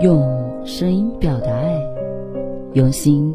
用声音表达爱，用心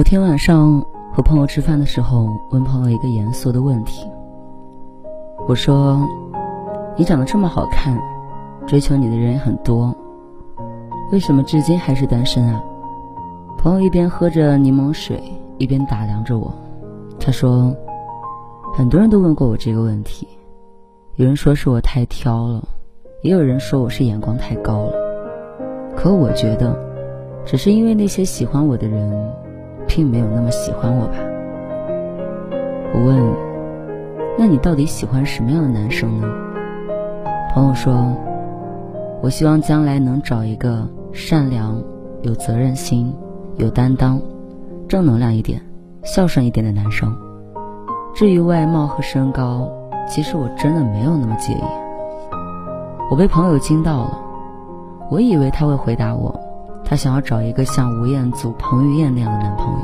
某天晚上和朋友吃饭的时候，问朋友一个严肃的问题。我说：“你长得这么好看，追求你的人也很多，为什么至今还是单身啊？”朋友一边喝着柠檬水，一边打量着我。他说：“很多人都问过我这个问题，有人说是我太挑了，也有人说我是眼光太高了。可我觉得，只是因为那些喜欢我的人。”并没有那么喜欢我吧？我问：“那你到底喜欢什么样的男生呢？”朋友说：“我希望将来能找一个善良、有责任心、有担当、正能量一点、孝顺一点的男生。至于外貌和身高，其实我真的没有那么介意。”我被朋友惊到了，我以为他会回答我。她想要找一个像吴彦祖、彭于晏那样的男朋友，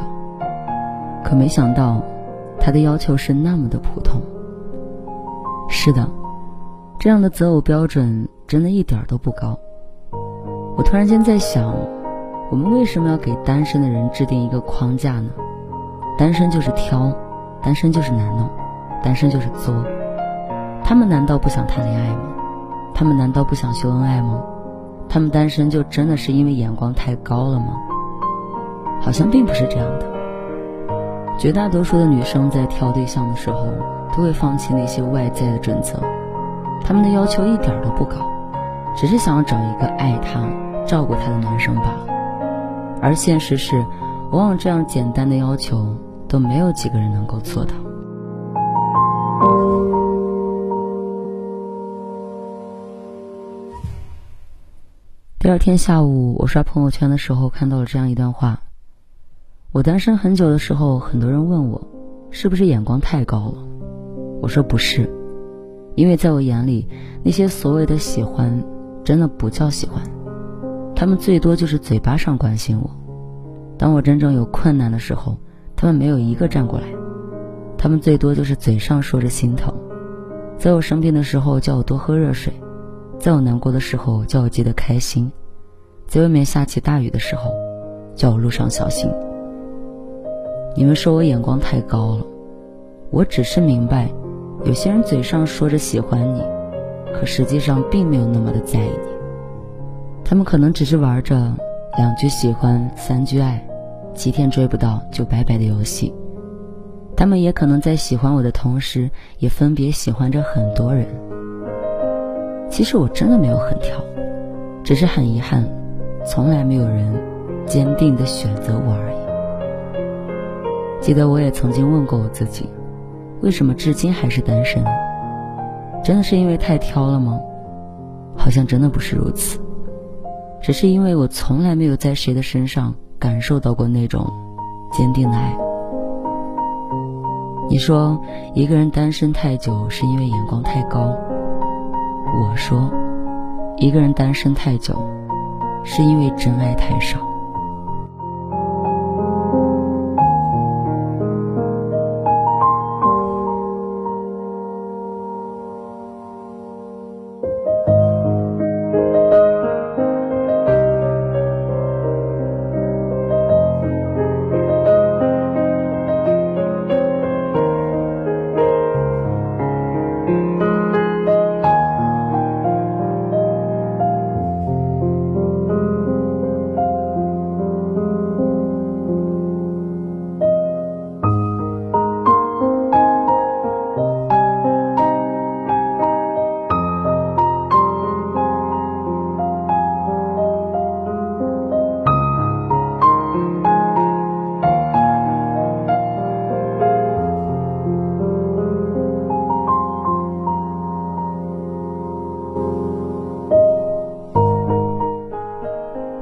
可没想到，他的要求是那么的普通。是的，这样的择偶标准真的一点都不高。我突然间在想，我们为什么要给单身的人制定一个框架呢？单身就是挑，单身就是难弄，单身就是作。他们难道不想谈恋爱吗？他们难道不想秀恩爱吗？他们单身就真的是因为眼光太高了吗？好像并不是这样的。绝大多数的女生在挑对象的时候，都会放弃那些外在的准则，他们的要求一点都不高，只是想要找一个爱她、照顾她的男生罢了。而现实是，往往这样简单的要求都没有几个人能够做到。第二天下午，我刷朋友圈的时候看到了这样一段话：我单身很久的时候，很多人问我，是不是眼光太高了？我说不是，因为在我眼里，那些所谓的喜欢，真的不叫喜欢，他们最多就是嘴巴上关心我。当我真正有困难的时候，他们没有一个站过来，他们最多就是嘴上说着心疼，在我生病的时候叫我多喝热水。在我难过的时候，叫我记得开心；在外面下起大雨的时候，叫我路上小心。你们说我眼光太高了，我只是明白，有些人嘴上说着喜欢你，可实际上并没有那么的在意你。他们可能只是玩着两句喜欢，三句爱，七天追不到就拜拜的游戏。他们也可能在喜欢我的同时，也分别喜欢着很多人。其实我真的没有很挑，只是很遗憾，从来没有人坚定的选择我而已。记得我也曾经问过我自己，为什么至今还是单身？真的是因为太挑了吗？好像真的不是如此，只是因为我从来没有在谁的身上感受到过那种坚定的爱。你说一个人单身太久是因为眼光太高？我说，一个人单身太久，是因为真爱太少。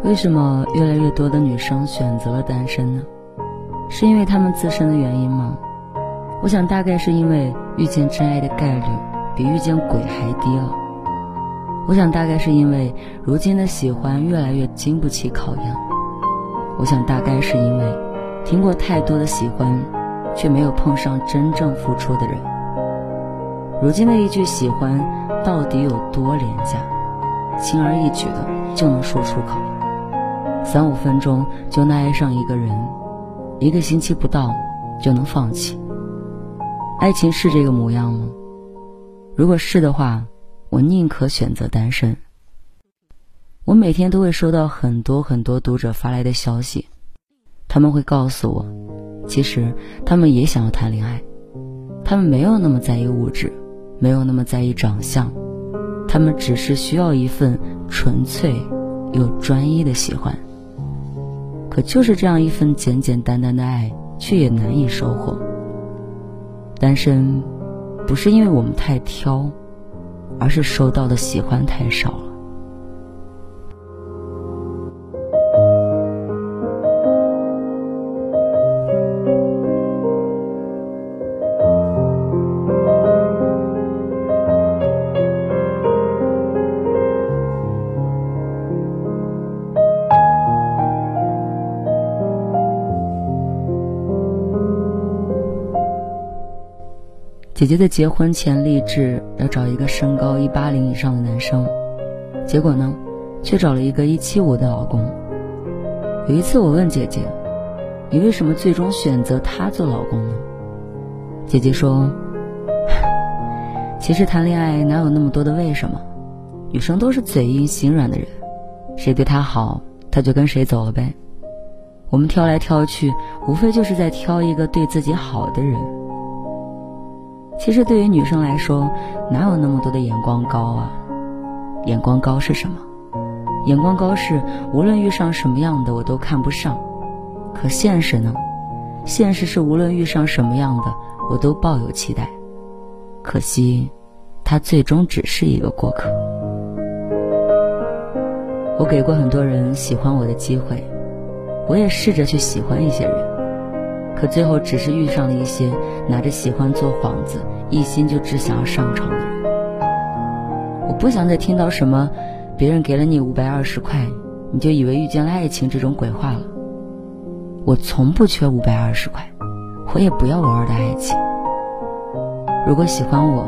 为什么越来越多的女生选择了单身呢？是因为她们自身的原因吗？我想大概是因为遇见真爱的概率比遇见鬼还低了。我想大概是因为如今的喜欢越来越经不起考验。我想大概是因为听过太多的喜欢，却没有碰上真正付出的人。如今的一句喜欢到底有多廉价，轻而易举的就能说出口，三五分钟就能爱上一个人，一个星期不到就能放弃。爱情是这个模样吗？如果是的话。我宁可选择单身。我每天都会收到很多很多读者发来的消息，他们会告诉我，其实他们也想要谈恋爱，他们没有那么在意物质，没有那么在意长相，他们只是需要一份纯粹又专一的喜欢。可就是这样一份简简单单的爱，却也难以收获。单身，不是因为我们太挑。而是收到的喜欢太少。姐姐的结婚前立志要找一个身高一八零以上的男生，结果呢，却找了一个一七五的老公。有一次我问姐姐：“你为什么最终选择他做老公呢？”姐姐说：“其实谈恋爱哪有那么多的为什么？女生都是嘴硬心软的人，谁对她好，她就跟谁走了呗。我们挑来挑去，无非就是在挑一个对自己好的人。”其实对于女生来说，哪有那么多的眼光高啊？眼光高是什么？眼光高是无论遇上什么样的我都看不上。可现实呢？现实是无论遇上什么样的我都抱有期待。可惜，他最终只是一个过客。我给过很多人喜欢我的机会，我也试着去喜欢一些人。可最后只是遇上了一些拿着喜欢做幌子，一心就只想要上床的人。我不想再听到什么别人给了你五百二十块，你就以为遇见了爱情这种鬼话了。我从不缺五百二十块，我也不要偶尔的爱情。如果喜欢我，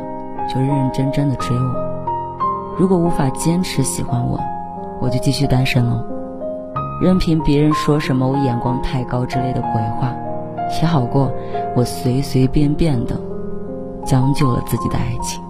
就认认真真的追我；如果无法坚持喜欢我，我就继续单身喽，任凭别人说什么我眼光太高之类的鬼话。也好过，我随随便便的将就了自己的爱情。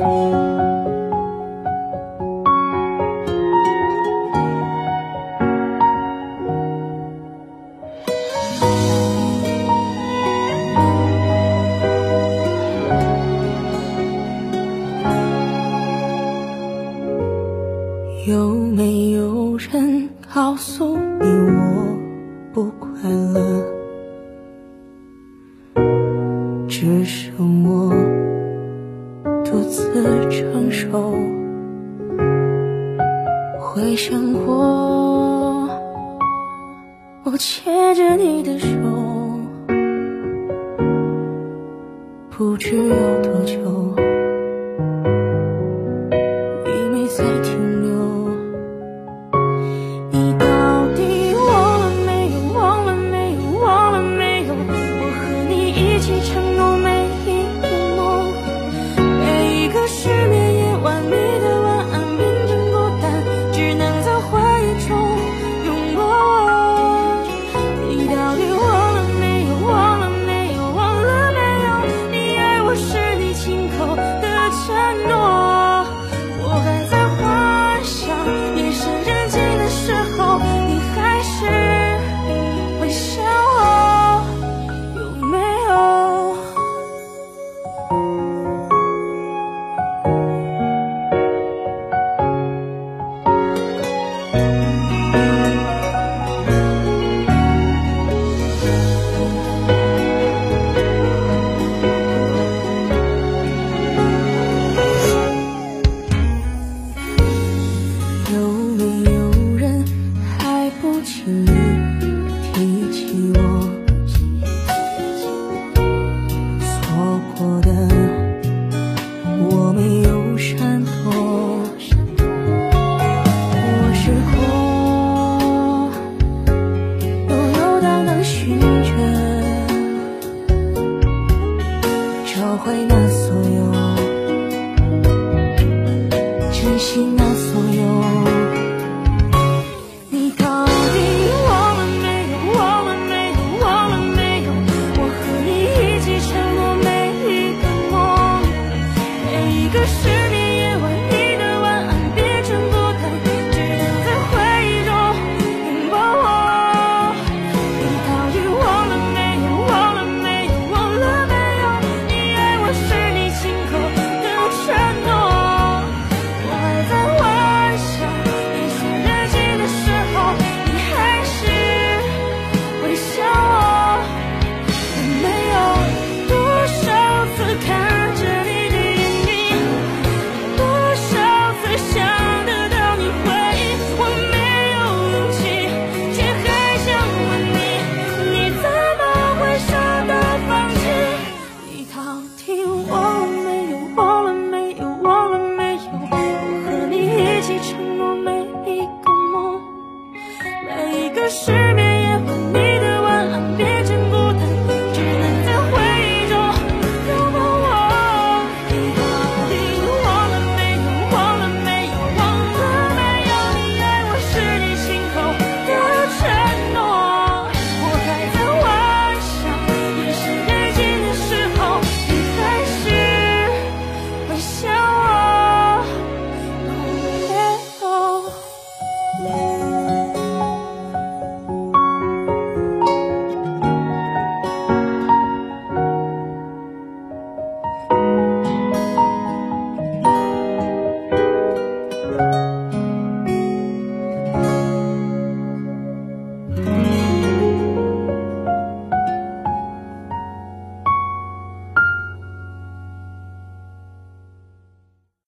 有没有人告诉你我不快乐？只剩我自承受。回想过，我牵着你的手，不知有多久。